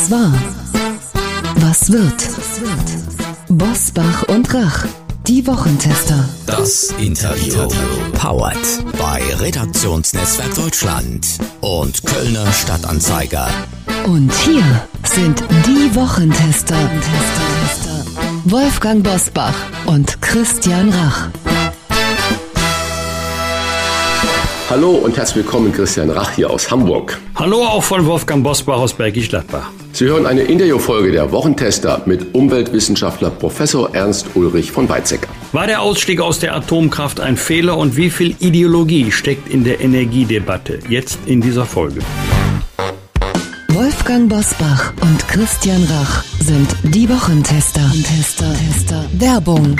Was war? Was wird? Bosbach und Rach, die Wochentester. Das Interview. Powered bei Redaktionsnetzwerk Deutschland und Kölner Stadtanzeiger. Und hier sind die Wochentester. Wolfgang Bosbach und Christian Rach. Hallo und herzlich willkommen, Christian Rach hier aus Hamburg. Hallo auch von Wolfgang Bosbach aus Bergisch Gladbach. Sie hören eine Interviewfolge der Wochentester mit Umweltwissenschaftler Professor Ernst Ulrich von Weizsäcker. War der Ausstieg aus der Atomkraft ein Fehler und wie viel Ideologie steckt in der Energiedebatte? Jetzt in dieser Folge. Wolfgang Bosbach und Christian Rach sind die Wochentester. Tester, Tester. Werbung.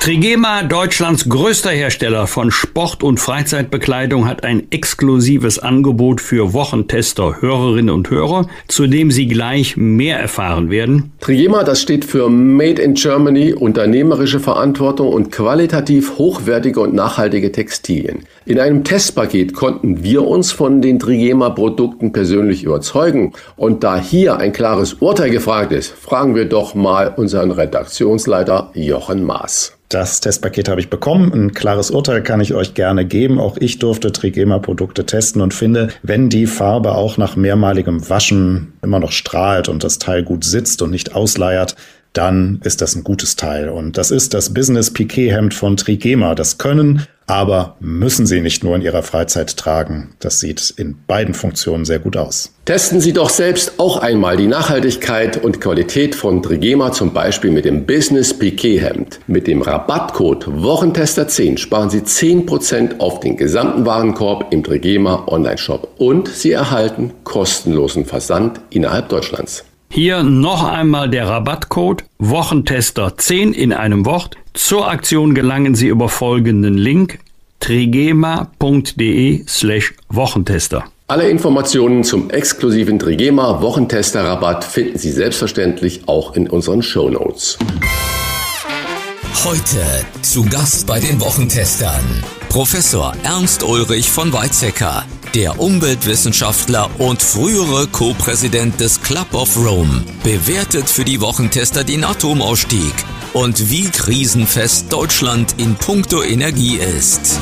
Trigema, Deutschlands größter Hersteller von Sport- und Freizeitbekleidung, hat ein exklusives Angebot für Wochentester, Hörerinnen und Hörer, zu dem Sie gleich mehr erfahren werden. Trigema, das steht für Made in Germany, unternehmerische Verantwortung und qualitativ hochwertige und nachhaltige Textilien. In einem Testpaket konnten wir uns von den Trigema-Produkten persönlich überzeugen. Und da hier ein klares Urteil gefragt ist, fragen wir doch mal unseren Redaktionsleiter Jochen Maas. Das Testpaket habe ich bekommen. Ein klares Urteil kann ich euch gerne geben. Auch ich durfte Trigema-Produkte testen und finde, wenn die Farbe auch nach mehrmaligem Waschen immer noch strahlt und das Teil gut sitzt und nicht ausleiert, dann ist das ein gutes Teil. Und das ist das Business Piquet Hemd von Trigema. Das können, aber müssen Sie nicht nur in Ihrer Freizeit tragen. Das sieht in beiden Funktionen sehr gut aus. Testen Sie doch selbst auch einmal die Nachhaltigkeit und Qualität von Trigema, zum Beispiel mit dem Business Piquet Hemd. Mit dem Rabattcode Wochentester10 sparen Sie 10% auf den gesamten Warenkorb im Trigema Online-Shop und Sie erhalten kostenlosen Versand innerhalb Deutschlands. Hier noch einmal der Rabattcode Wochentester 10 in einem Wort. Zur Aktion gelangen Sie über folgenden Link trigema.de slash Wochentester. Alle Informationen zum exklusiven Trigema Wochentester Rabatt finden Sie selbstverständlich auch in unseren Show Notes. Heute zu Gast bei den Wochentestern Professor Ernst Ulrich von Weizsäcker, der Umweltwissenschaftler und frühere Co-Präsident des Club of Rome, bewertet für die Wochentester den Atomausstieg und wie krisenfest Deutschland in puncto Energie ist.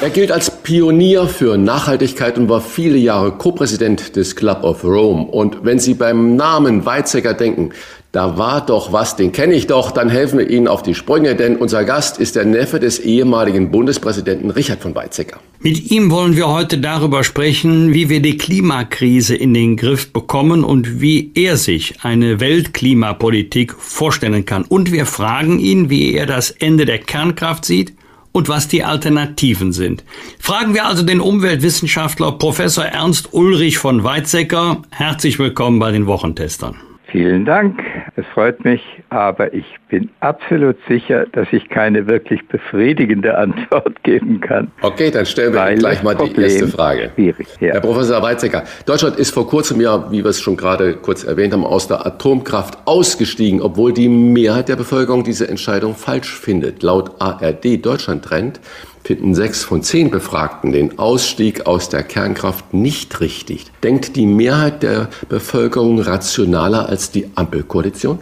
Er gilt als Pionier für Nachhaltigkeit und war viele Jahre Co-Präsident des Club of Rome. Und wenn Sie beim Namen Weizsäcker denken, da war doch was, den kenne ich doch, dann helfen wir Ihnen auf die Sprünge, denn unser Gast ist der Neffe des ehemaligen Bundespräsidenten Richard von Weizsäcker. Mit ihm wollen wir heute darüber sprechen, wie wir die Klimakrise in den Griff bekommen und wie er sich eine Weltklimapolitik vorstellen kann. Und wir fragen ihn, wie er das Ende der Kernkraft sieht und was die Alternativen sind. Fragen wir also den Umweltwissenschaftler Professor Ernst Ulrich von Weizsäcker. Herzlich willkommen bei den Wochentestern. Vielen Dank, es freut mich, aber ich bin absolut sicher, dass ich keine wirklich befriedigende Antwort geben kann. Okay, dann stellen wir gleich mal die erste Frage. Schwierig, ja. Herr Professor Weizsäcker, Deutschland ist vor kurzem ja, wie wir es schon gerade kurz erwähnt haben, aus der Atomkraft ausgestiegen, obwohl die Mehrheit der Bevölkerung diese Entscheidung falsch findet. Laut ARD Deutschland Trend finden sechs von zehn Befragten den Ausstieg aus der Kernkraft nicht richtig. Denkt die Mehrheit der Bevölkerung rationaler als die Ampelkoalition?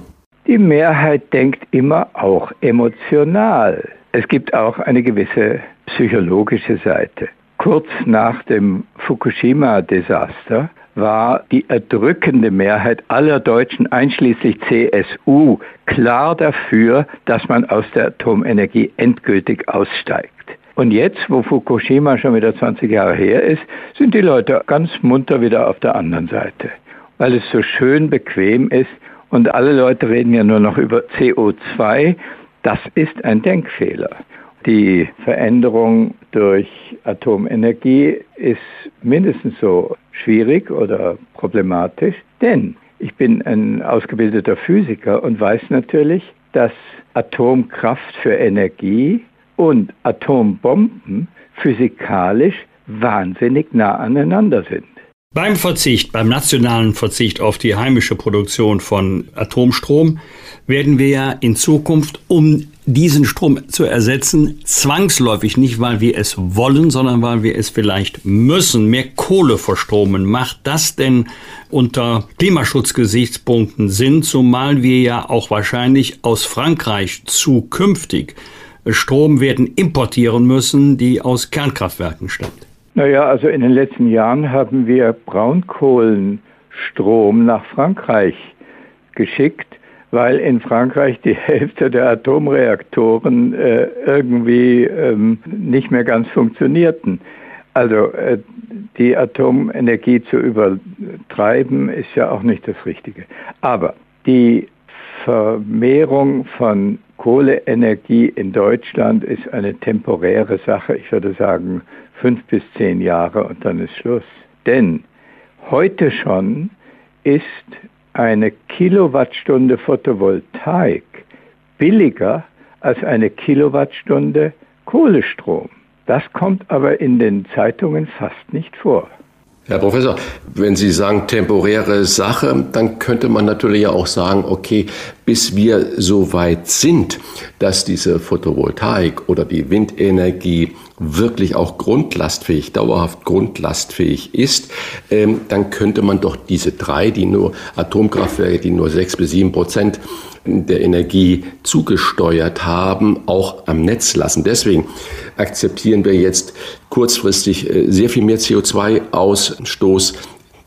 Die Mehrheit denkt immer auch emotional. Es gibt auch eine gewisse psychologische Seite. Kurz nach dem Fukushima-Desaster war die erdrückende Mehrheit aller Deutschen, einschließlich CSU, klar dafür, dass man aus der Atomenergie endgültig aussteigt. Und jetzt, wo Fukushima schon wieder 20 Jahre her ist, sind die Leute ganz munter wieder auf der anderen Seite, weil es so schön bequem ist und alle Leute reden ja nur noch über CO2. Das ist ein Denkfehler. Die Veränderung durch Atomenergie ist mindestens so schwierig oder problematisch, denn ich bin ein ausgebildeter Physiker und weiß natürlich, dass Atomkraft für Energie und Atombomben physikalisch wahnsinnig nah aneinander sind. Beim Verzicht, beim nationalen Verzicht auf die heimische Produktion von Atomstrom werden wir ja in Zukunft um diesen Strom zu ersetzen, zwangsläufig nicht, weil wir es wollen, sondern weil wir es vielleicht müssen, mehr Kohle verstromen. Macht das denn unter Klimaschutzgesichtspunkten Sinn, zumal wir ja auch wahrscheinlich aus Frankreich zukünftig Strom werden importieren müssen, die aus Kernkraftwerken stammt? Naja, also in den letzten Jahren haben wir Braunkohlenstrom nach Frankreich geschickt, weil in Frankreich die Hälfte der Atomreaktoren äh, irgendwie ähm, nicht mehr ganz funktionierten. Also äh, die Atomenergie zu übertreiben ist ja auch nicht das Richtige. Aber die Vermehrung von Kohleenergie in Deutschland ist eine temporäre Sache. Ich würde sagen fünf bis zehn Jahre und dann ist Schluss. Denn heute schon ist eine Kilowattstunde Photovoltaik billiger als eine Kilowattstunde Kohlestrom. Das kommt aber in den Zeitungen fast nicht vor. Herr Professor, wenn Sie sagen temporäre Sache, dann könnte man natürlich auch sagen, okay, bis wir so weit sind, dass diese Photovoltaik oder die Windenergie wirklich auch grundlastfähig, dauerhaft grundlastfähig ist, ähm, dann könnte man doch diese drei, die nur Atomkraftwerke, die nur sechs bis sieben Prozent der Energie zugesteuert haben, auch am Netz lassen. Deswegen akzeptieren wir jetzt kurzfristig äh, sehr viel mehr CO2-Ausstoß.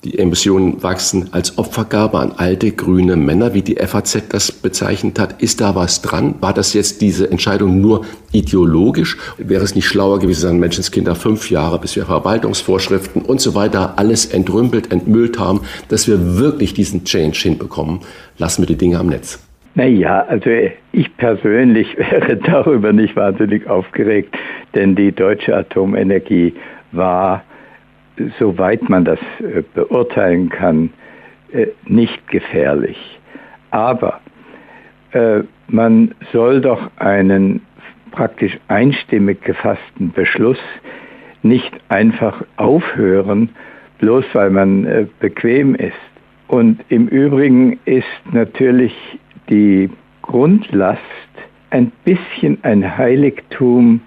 Die Emissionen wachsen als Opfergabe an alte grüne Männer, wie die FAZ das bezeichnet hat. Ist da was dran? War das jetzt diese Entscheidung nur ideologisch? Wäre es nicht schlauer gewesen, sagen Menschenskinder fünf Jahre, bis wir Verwaltungsvorschriften und so weiter alles entrümpelt, entmüllt haben, dass wir wirklich diesen Change hinbekommen? Lassen wir die Dinge am Netz. Naja, also ich persönlich wäre darüber nicht wahnsinnig aufgeregt, denn die deutsche Atomenergie war, soweit man das äh, beurteilen kann, äh, nicht gefährlich. Aber äh, man soll doch einen praktisch einstimmig gefassten Beschluss nicht einfach aufhören, bloß weil man bequem ist. Und im Übrigen ist natürlich die Grundlast ein bisschen ein Heiligtum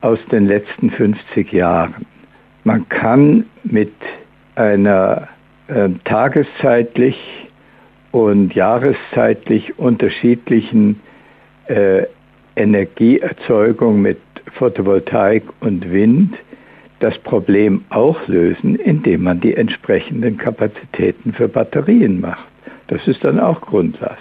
aus den letzten 50 Jahren. Man kann mit einer äh, tageszeitlich und jahreszeitlich unterschiedlichen äh, Energieerzeugung mit Photovoltaik und Wind das Problem auch lösen, indem man die entsprechenden Kapazitäten für Batterien macht. Das ist dann auch Grundlast.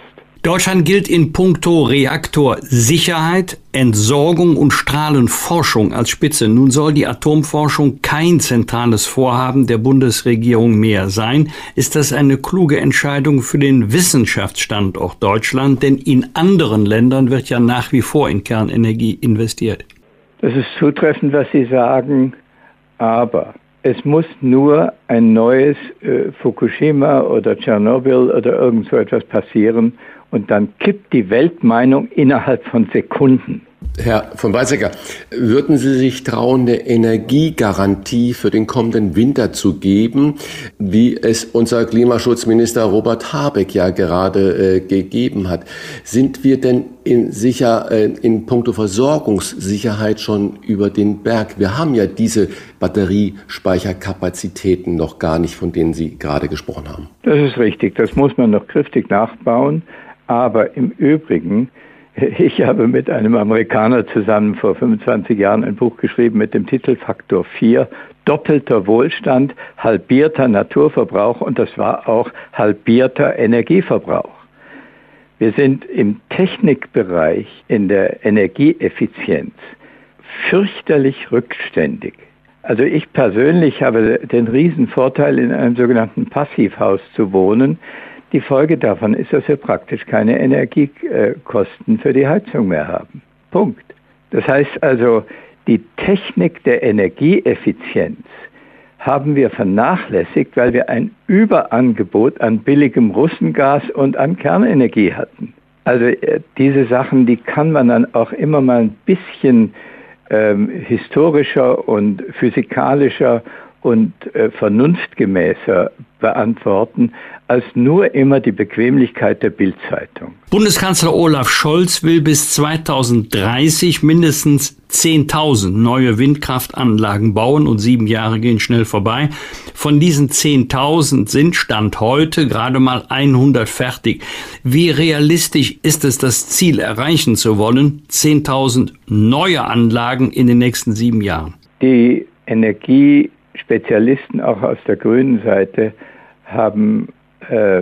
Deutschland gilt in puncto Reaktorsicherheit, Entsorgung und Strahlenforschung als Spitze. Nun soll die Atomforschung kein zentrales Vorhaben der Bundesregierung mehr sein. Ist das eine kluge Entscheidung für den Wissenschaftsstandort Deutschland? Denn in anderen Ländern wird ja nach wie vor in Kernenergie investiert. Das ist zutreffend, was Sie sagen, aber es muss nur ein neues äh, Fukushima oder Tschernobyl oder irgend so etwas passieren und dann kippt die Weltmeinung innerhalb von Sekunden. Herr von Weizsäcker, würden Sie sich trauen, eine Energiegarantie für den kommenden Winter zu geben, wie es unser Klimaschutzminister Robert Habeck ja gerade äh, gegeben hat? Sind wir denn in, sicher äh, in puncto Versorgungssicherheit schon über den Berg? Wir haben ja diese Batteriespeicherkapazitäten noch gar nicht, von denen Sie gerade gesprochen haben. Das ist richtig. Das muss man noch kräftig nachbauen. Aber im Übrigen, ich habe mit einem Amerikaner zusammen vor 25 Jahren ein Buch geschrieben mit dem Titel Faktor 4, doppelter Wohlstand, halbierter Naturverbrauch und das war auch halbierter Energieverbrauch. Wir sind im Technikbereich, in der Energieeffizienz fürchterlich rückständig. Also ich persönlich habe den Riesenvorteil, in einem sogenannten Passivhaus zu wohnen. Die Folge davon ist, dass wir praktisch keine Energiekosten für die Heizung mehr haben. Punkt. Das heißt also, die Technik der Energieeffizienz haben wir vernachlässigt, weil wir ein Überangebot an billigem Russengas und an Kernenergie hatten. Also äh, diese Sachen, die kann man dann auch immer mal ein bisschen ähm, historischer und physikalischer und äh, vernunftgemäßer beantworten als nur immer die Bequemlichkeit der Bildzeitung. Bundeskanzler Olaf Scholz will bis 2030 mindestens 10.000 neue Windkraftanlagen bauen und sieben Jahre gehen schnell vorbei. Von diesen 10.000 sind Stand heute gerade mal 100 fertig. Wie realistisch ist es, das Ziel erreichen zu wollen? 10.000 neue Anlagen in den nächsten sieben Jahren. Die Energiespezialisten auch aus der grünen Seite haben äh,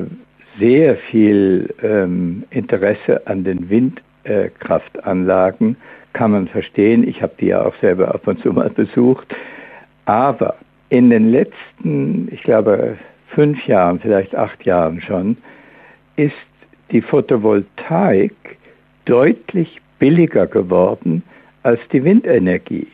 sehr viel ähm, Interesse an den Windkraftanlagen, kann man verstehen. Ich habe die ja auch selber ab und zu mal besucht. Aber in den letzten, ich glaube, fünf Jahren, vielleicht acht Jahren schon, ist die Photovoltaik deutlich billiger geworden als die Windenergie.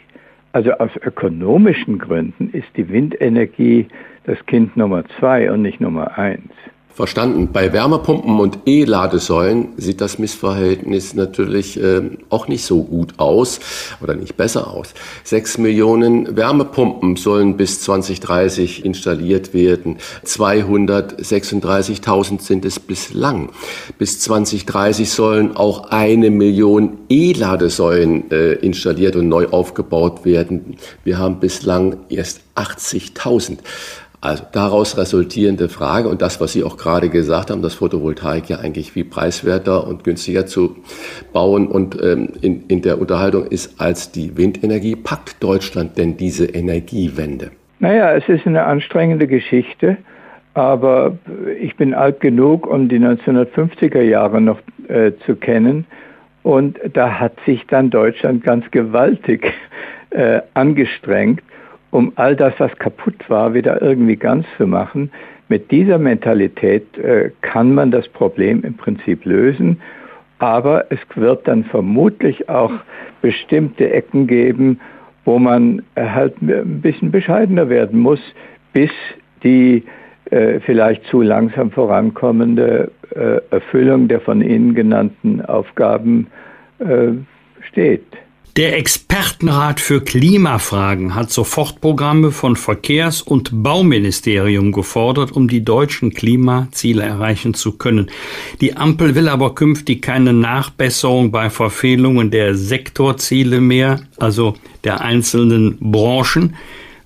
Also aus ökonomischen Gründen ist die Windenergie das Kind Nummer zwei und nicht Nummer eins. Verstanden. Bei Wärmepumpen und E-Ladesäulen sieht das Missverhältnis natürlich äh, auch nicht so gut aus oder nicht besser aus. Sechs Millionen Wärmepumpen sollen bis 2030 installiert werden. 236.000 sind es bislang. Bis 2030 sollen auch eine Million E-Ladesäulen äh, installiert und neu aufgebaut werden. Wir haben bislang erst 80.000. Also daraus resultierende Frage und das, was Sie auch gerade gesagt haben, dass Photovoltaik ja eigentlich wie preiswerter und günstiger zu bauen und ähm, in, in der Unterhaltung ist als die Windenergie. Packt Deutschland denn diese Energiewende? Naja, es ist eine anstrengende Geschichte, aber ich bin alt genug, um die 1950er Jahre noch äh, zu kennen. Und da hat sich dann Deutschland ganz gewaltig äh, angestrengt, um all das, was kaputt war, wieder irgendwie ganz zu machen. Mit dieser Mentalität äh, kann man das Problem im Prinzip lösen, aber es wird dann vermutlich auch bestimmte Ecken geben, wo man halt ein bisschen bescheidener werden muss, bis die äh, vielleicht zu langsam vorankommende äh, Erfüllung der von Ihnen genannten Aufgaben äh, steht. Der Expertenrat für Klimafragen hat Sofortprogramme von Verkehrs- und Bauministerium gefordert, um die deutschen Klimaziele erreichen zu können. Die Ampel will aber künftig keine Nachbesserung bei Verfehlungen der Sektorziele mehr, also der einzelnen Branchen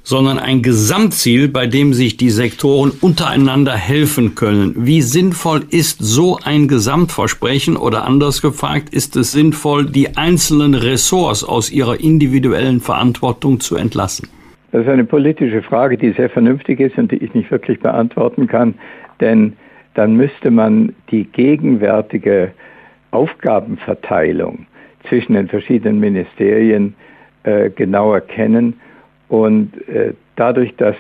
sondern ein Gesamtziel, bei dem sich die Sektoren untereinander helfen können. Wie sinnvoll ist so ein Gesamtversprechen oder anders gefragt, ist es sinnvoll, die einzelnen Ressorts aus ihrer individuellen Verantwortung zu entlassen? Das ist eine politische Frage, die sehr vernünftig ist und die ich nicht wirklich beantworten kann, denn dann müsste man die gegenwärtige Aufgabenverteilung zwischen den verschiedenen Ministerien äh, genauer kennen und äh, dadurch, dass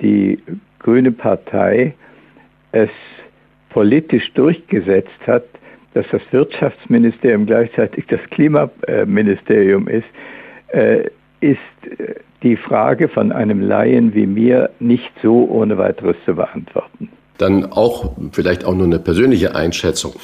die Grüne Partei es politisch durchgesetzt hat, dass das Wirtschaftsministerium gleichzeitig das Klimaministerium ist, äh, ist äh, die Frage von einem Laien wie mir nicht so ohne weiteres zu beantworten. Dann auch vielleicht auch nur eine persönliche Einschätzung.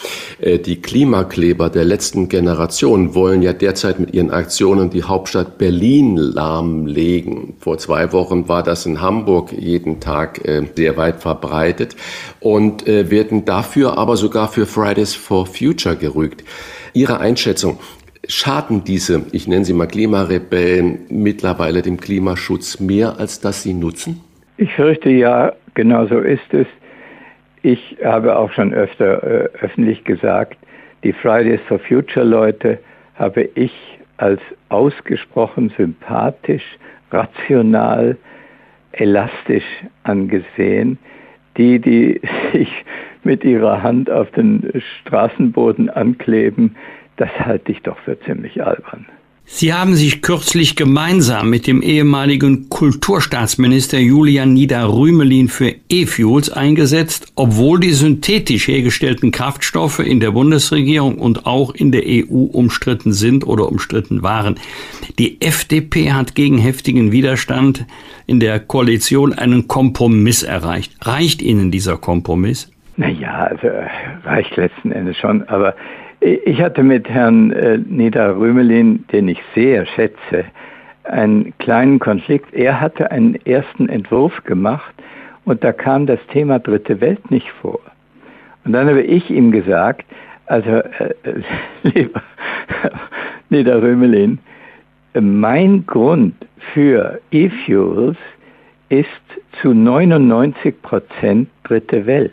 Äh, die Klimakleber der letzten Generation wollen ja derzeit mit ihren Aktionen die Hauptstadt Berlin lahmlegen. Vor zwei Wochen war das in Hamburg jeden Tag äh, sehr weit verbreitet und äh, werden dafür aber sogar für Fridays for Future gerügt. Ihre Einschätzung, schaden diese, ich nenne sie mal Klimarebellen, mittlerweile dem Klimaschutz mehr, als dass sie nutzen? Ich fürchte ja, genau so ist es. Ich habe auch schon öfter äh, öffentlich gesagt, die Fridays for Future Leute habe ich als ausgesprochen sympathisch, rational, elastisch angesehen. Die, die sich mit ihrer Hand auf den Straßenboden ankleben, das halte ich doch für ziemlich albern. Sie haben sich kürzlich gemeinsam mit dem ehemaligen Kulturstaatsminister Julian Nieder-Rümelin für E-Fuels eingesetzt, obwohl die synthetisch hergestellten Kraftstoffe in der Bundesregierung und auch in der EU umstritten sind oder umstritten waren. Die FDP hat gegen heftigen Widerstand in der Koalition einen Kompromiss erreicht. Reicht Ihnen dieser Kompromiss? Naja, also reicht letzten Endes schon, aber ich hatte mit Herrn äh, Nida Rümelin, den ich sehr schätze, einen kleinen Konflikt. Er hatte einen ersten Entwurf gemacht Und da kam das Thema dritte Welt nicht vor. Und dann habe ich ihm gesagt, also äh, lieber Nieder Römelin, mein Grund für E-Fuels ist zu 99 Prozent dritte Welt.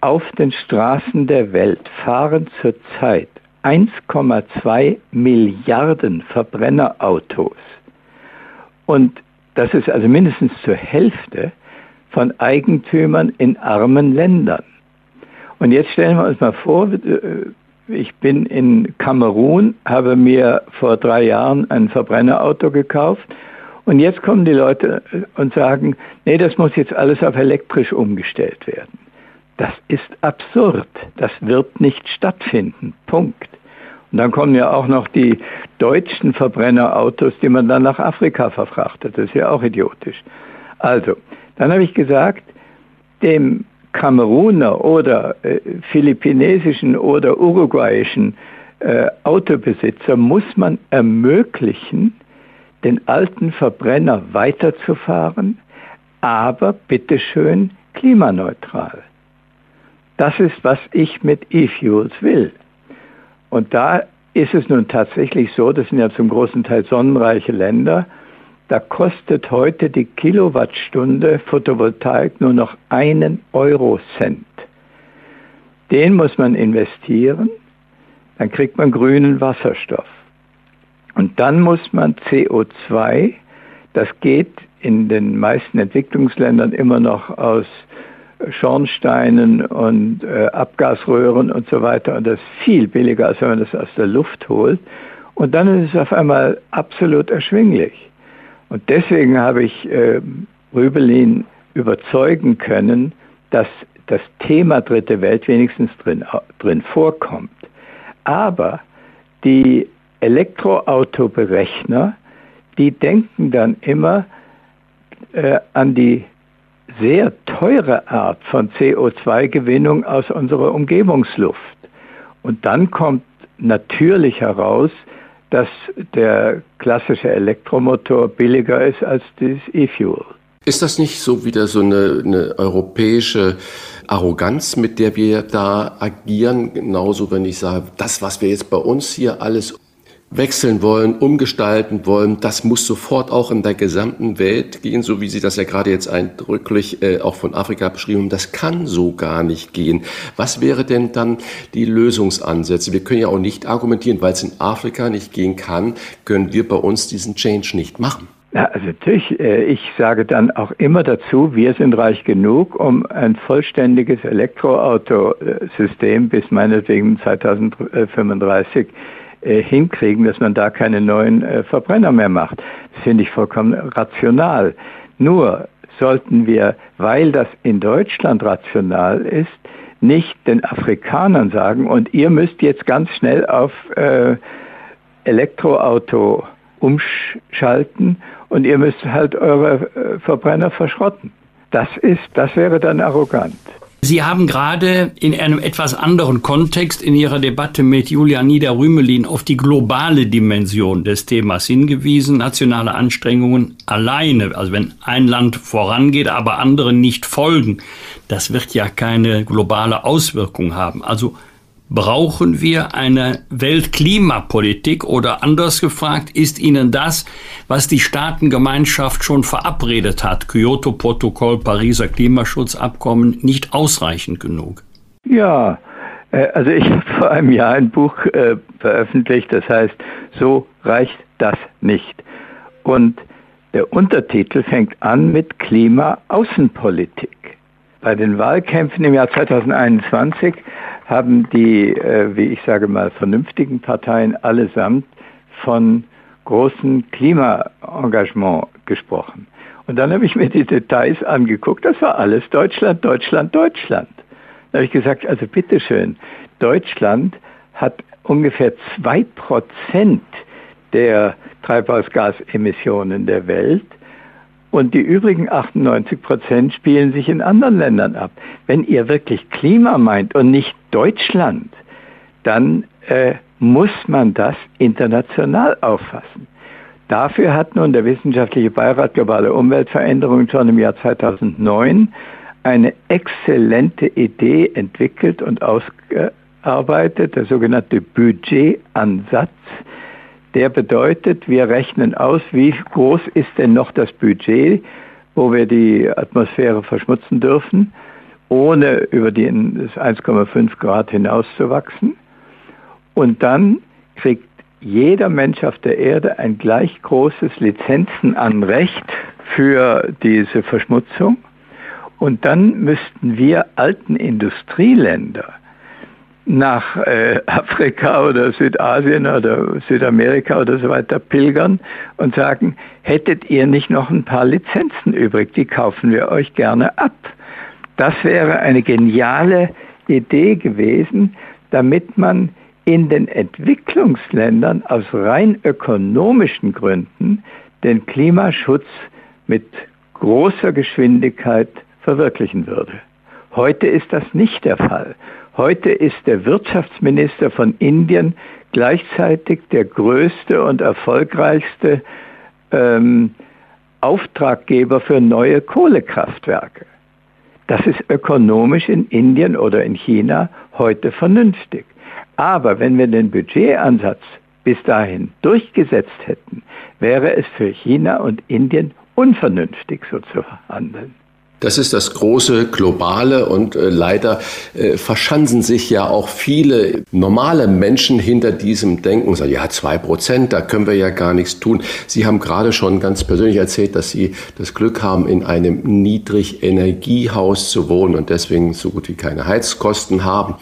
Auf den Straßen der Welt fahren zurzeit 1,2 Milliarden Verbrennerautos. Und das ist also mindestens zur Hälfte von Eigentümern in armen Ländern. Und jetzt stellen wir uns mal vor, äh, ich bin in Kamerun, habe mir vor drei Jahren ein Verbrennerauto gekauft und jetzt kommen die Leute und sagen, nee, das muss jetzt alles auf elektrisch umgestellt werden. Das ist absurd. Das wird nicht stattfinden. Punkt. Und dann kommen ja auch noch die deutschen Verbrennerautos, die man dann nach Afrika verfrachtet. Das ist ja auch idiotisch. Also, dann habe ich gesagt, dem Kameruner oder äh, philippinesischen oder uruguayischen äh, Autobesitzer muss man ermöglichen, den alten Verbrenner weiterzufahren, aber bitteschön klimaneutral. Das ist, was ich mit E-Fuels will. Und da ist es nun tatsächlich so, das sind ja zum großen Teil sonnenreiche Länder, da kostet heute die Kilowattstunde Photovoltaik nur noch einen Eurocent. Den muss man investieren, dann kriegt man grünen Wasserstoff. Und dann muss man CO2, das geht in den meisten Entwicklungsländern immer noch aus Schornsteinen und äh, Abgasröhren und so weiter. Und das ist viel billiger, als wenn man das aus der Luft holt. Und dann ist es auf einmal absolut erschwinglich. Und deswegen habe ich äh, Rübelin überzeugen können, dass das Thema Dritte Welt wenigstens drin, drin vorkommt. Aber die Elektroautoberechner, die denken dann immer äh, an die sehr teure Art von CO2-Gewinnung aus unserer Umgebungsluft. Und dann kommt natürlich heraus, dass der klassische Elektromotor billiger ist als das E-Fuel. Ist das nicht so wieder so eine, eine, europäische Arroganz, mit der wir da agieren? Genauso, wenn ich sage, das, was wir jetzt bei uns hier alles wechseln wollen, umgestalten wollen, das muss sofort auch in der gesamten Welt gehen, so wie Sie das ja gerade jetzt eindrücklich äh, auch von Afrika beschrieben haben. Das kann so gar nicht gehen. Was wäre denn dann die Lösungsansätze? Wir können ja auch nicht argumentieren, weil es in Afrika nicht gehen kann, können wir bei uns diesen Change nicht machen. Ja, also natürlich, äh, ich sage dann auch immer dazu, wir sind reich genug, um ein vollständiges Elektroautosystem bis meinetwegen 2035 äh, hinkriegen, dass man da keine neuen äh, Verbrenner mehr macht. Das finde ich vollkommen rational. Nur sollten wir, weil das in Deutschland rational ist, nicht den Afrikanern sagen, und ihr müsst jetzt ganz schnell auf äh, Elektroauto umschalten und ihr müsst halt eure äh, Verbrenner verschrotten. Das ist, das wäre dann arrogant. Sie haben gerade in einem etwas anderen Kontext in Ihrer Debatte mit Julia Niederrümelin auf die globale Dimension des Themas hingewiesen. Nationale Anstrengungen alleine, also wenn ein Land vorangeht, aber andere nicht folgen, das wird ja keine globale Auswirkung haben. Also Brauchen wir eine Weltklimapolitik oder anders gefragt, ist Ihnen das, was die Staatengemeinschaft schon verabredet hat, Kyoto-Protokoll, Pariser Klimaschutzabkommen, nicht ausreichend genug? Ja, äh, also ich habe vor einem Jahr ein Buch äh, veröffentlicht, das heißt, so reicht das nicht. Und der Untertitel fängt an mit Klima-Außenpolitik. Bei den Wahlkämpfen im Jahr 2021 haben die, äh, wie ich sage mal, vernünftigen Parteien allesamt von großem Klimaengagement gesprochen. Und dann habe ich mir die Details angeguckt. Das war alles Deutschland, Deutschland, Deutschland. Da habe ich gesagt, also bitteschön, Deutschland hat ungefähr zwei Prozent der Treibhausgasemissionen der Welt und die übrigen 98 Prozent spielen sich in anderen Ländern ab. Wenn ihr wirklich Klima meint und nicht Deutschland, dann äh, muss man das international auffassen. Dafür hat nun der Wissenschaftliche Beirat Globale Umweltveränderungen schon im Jahr 2009 eine exzellente Idee entwickelt und ausgearbeitet, der sogenannte Budgetansatz. Der bedeutet, wir rechnen aus, wie groß ist denn noch das Budget, wo wir die Atmosphäre verschmutzen dürfen, ohne über die 1,5 Grad hinauszuwachsen. Und dann kriegt jeder Mensch auf der Erde ein gleich großes Lizenzenanrecht für diese Verschmutzung. Und dann müssten wir alten Industrieländer nach äh, Afrika oder Südasien oder Südamerika oder so weiter pilgern und sagen, hättet ihr nicht noch ein paar Lizenzen übrig, die kaufen wir euch gerne ab. Das wäre eine geniale Idee gewesen, damit man in den Entwicklungsländern aus rein ökonomischen Gründen den Klimaschutz mit großer Geschwindigkeit verwirklichen würde. Heute ist das nicht der Fall. Heute ist der Wirtschaftsminister von Indien gleichzeitig der größte und erfolgreichste ähm, Auftraggeber für neue Kohlekraftwerke. Das ist ökonomisch in Indien oder in China heute vernünftig. Aber wenn wir den Budgetansatz bis dahin durchgesetzt hätten, wäre es für China und Indien unvernünftig, so zu handeln. Das ist das große Globale und äh, leider äh, verschanzen sich ja auch viele normale Menschen hinter diesem Denken sagen, ja, zwei Prozent, da können wir ja gar nichts tun. Sie haben gerade schon ganz persönlich erzählt, dass Sie das Glück haben, in einem Niedrigenergiehaus zu wohnen und deswegen so gut wie keine Heizkosten haben.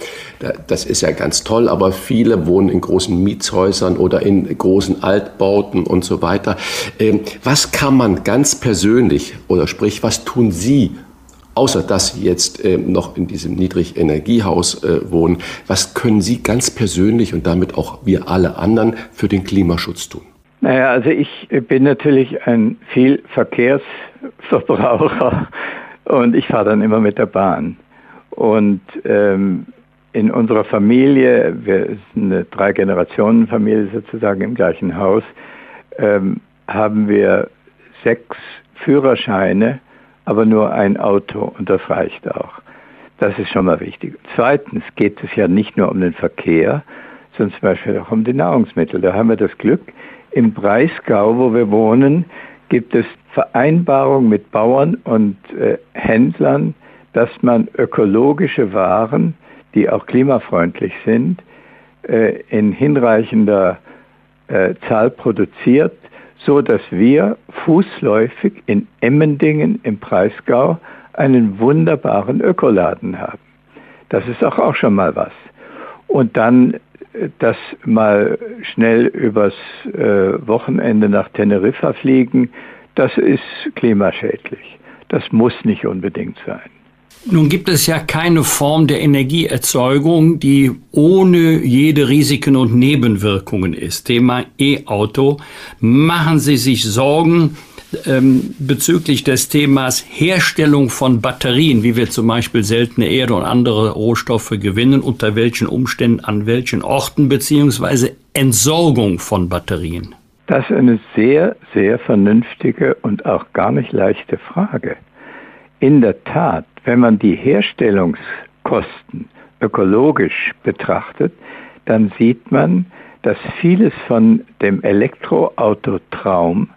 Das ist ja ganz toll, aber viele wohnen in großen Mietshäusern oder in großen Altbauten und so weiter. Ähm, was kann man ganz persönlich oder sprich, was tun Sie außer dass Sie jetzt äh, noch in diesem Niedrigenergiehaus äh, wohnen, was können Sie ganz persönlich und damit auch wir alle anderen für den Klimaschutz tun? Naja, also ich bin natürlich ein viel Verkehrsverbraucher und ich fahre dann immer mit der Bahn. Und ähm, in unserer Familie, wir sind eine Drei-Generationen-Familie sozusagen im gleichen Haus, ähm, haben wir sechs Führerscheine, aber nur ein Auto und das reicht auch. Das ist schon mal wichtig. Zweitens geht es ja nicht nur um den Verkehr, sondern zum Beispiel auch um die Nahrungsmittel. Da haben wir das Glück, im Breisgau, wo wir wohnen, gibt es Vereinbarungen mit Bauern und äh, Händlern, dass man ökologische Waren die auch klimafreundlich sind, äh, in hinreichender äh, Zahl produziert, so dass wir fußläufig in Emmendingen im Breisgau einen wunderbaren Ökoladen haben. Das ist auch, auch schon mal was. Und dann äh, das mal schnell übers Wochenende nach Teneriffa fliegen, das ist klimaschädlich. Das muss nicht unbedingt sein. Nun gibt es ja keine Form der Energieerzeugung, die ohne jede Risiken und Nebenwirkungen ist. Thema E-Auto. Machen Sie sich Sorgen ähm, bezüglich des Themas Herstellung von Batterien, wie wir zum Beispiel seltene Erde und andere Rohstoffe gewinnen, unter welchen Umständen, an welchen Orten, beziehungsweise Entsorgung von Batterien? Das ist eine sehr, sehr vernünftige und auch gar nicht leichte Frage. In der Tat wenn man die Herstellungskosten ökologisch betrachtet, dann sieht man, dass vieles von dem Elektroautotraum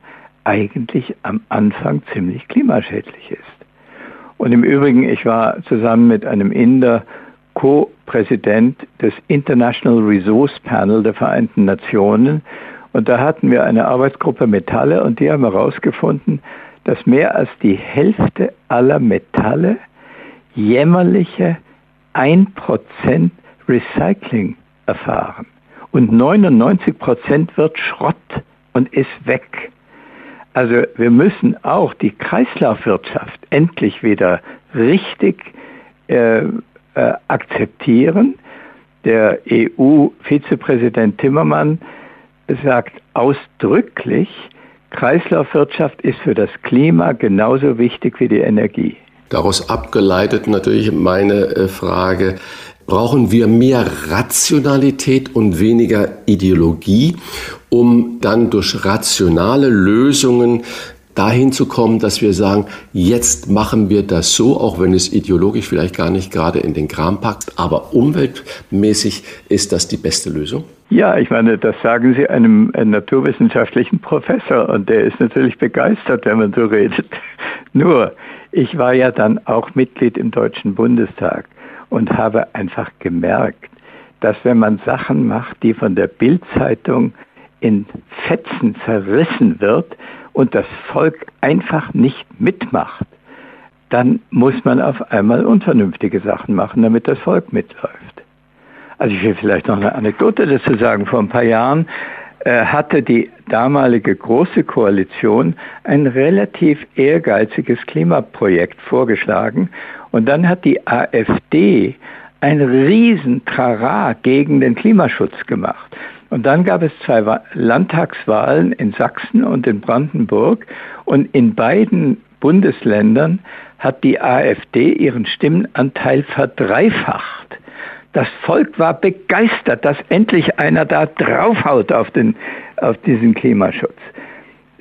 eigentlich am Anfang ziemlich klimaschädlich ist. Und im Übrigen, ich war zusammen mit einem Inder Co-Präsident des International Resource Panel der Vereinten Nationen und da hatten wir eine Arbeitsgruppe Metalle und die haben herausgefunden, dass mehr als die Hälfte aller Metalle jämmerliche 1% Recycling erfahren. Und 99% wird Schrott und ist weg. Also wir müssen auch die Kreislaufwirtschaft endlich wieder richtig äh, äh, akzeptieren. Der EU-Vizepräsident Timmermann sagt ausdrücklich, Kreislaufwirtschaft ist für das Klima genauso wichtig wie die Energie. Daraus abgeleitet natürlich meine äh, Frage, brauchen wir mehr Rationalität und weniger Ideologie, um dann durch rationale Lösungen dahin zu kommen, dass wir sagen, jetzt machen wir das so, auch wenn es ideologisch vielleicht gar nicht gerade in den Kram packt, aber umweltmäßig ist das die beste Lösung? Ja, ich meine, das sagen Sie einem, einem naturwissenschaftlichen Professor und der ist natürlich begeistert, wenn man so redet. Nur, ich war ja dann auch Mitglied im Deutschen Bundestag und habe einfach gemerkt, dass wenn man Sachen macht, die von der Bildzeitung in Fetzen zerrissen wird und das Volk einfach nicht mitmacht, dann muss man auf einmal unvernünftige Sachen machen, damit das Volk mitläuft. Also ich will vielleicht noch eine Anekdote dazu sagen. Vor ein paar Jahren äh, hatte die damalige Große Koalition ein relativ ehrgeiziges Klimaprojekt vorgeschlagen und dann hat die AfD ein Riesentrara gegen den Klimaschutz gemacht. Und dann gab es zwei Landtagswahlen in Sachsen und in Brandenburg und in beiden Bundesländern hat die AfD ihren Stimmenanteil verdreifacht. Das Volk war begeistert, dass endlich einer da draufhaut auf, den, auf diesen Klimaschutz.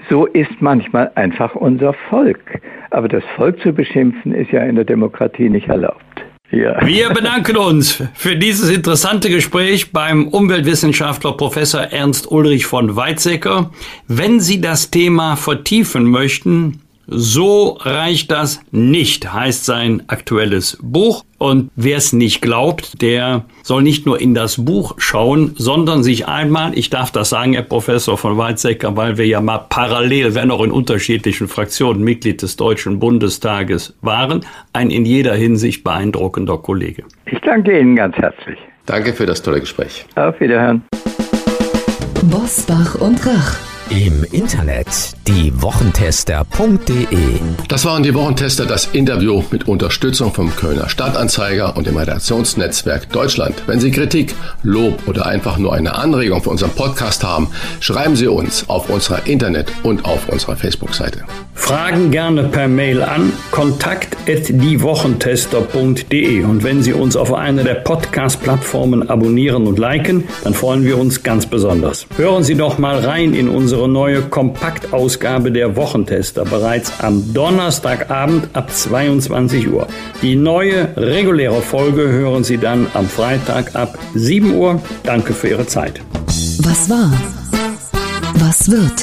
So ist manchmal einfach unser Volk. Aber das Volk zu beschimpfen, ist ja in der Demokratie nicht erlaubt. Ja. Wir bedanken uns für dieses interessante Gespräch beim Umweltwissenschaftler Professor Ernst Ulrich von Weizsäcker. Wenn Sie das Thema vertiefen möchten, so reicht das nicht, heißt sein aktuelles Buch. Und wer es nicht glaubt, der soll nicht nur in das Buch schauen, sondern sich einmal, ich darf das sagen, Herr Professor von Weizsäcker, weil wir ja mal parallel, wenn auch in unterschiedlichen Fraktionen Mitglied des Deutschen Bundestages waren, ein in jeder Hinsicht beeindruckender Kollege. Ich danke Ihnen ganz herzlich. Danke für das tolle Gespräch. Auf Wiederhören. Bosbach und Rach. Im Internet diewochentester.de. Das waren die Wochentester, das Interview mit Unterstützung vom Kölner Stadtanzeiger und dem Redaktionsnetzwerk Deutschland. Wenn Sie Kritik, Lob oder einfach nur eine Anregung für unseren Podcast haben, schreiben Sie uns auf unserer Internet- und auf unserer Facebook-Seite. Fragen gerne per Mail an kontakt@diewochentester.de und wenn Sie uns auf einer der Podcast-Plattformen abonnieren und liken, dann freuen wir uns ganz besonders. Hören Sie doch mal rein in unsere neue Kompaktausgabe der Wochentester bereits am Donnerstagabend ab 22 Uhr. Die neue reguläre Folge hören Sie dann am Freitag ab 7 Uhr. Danke für Ihre Zeit. Was war? Was wird?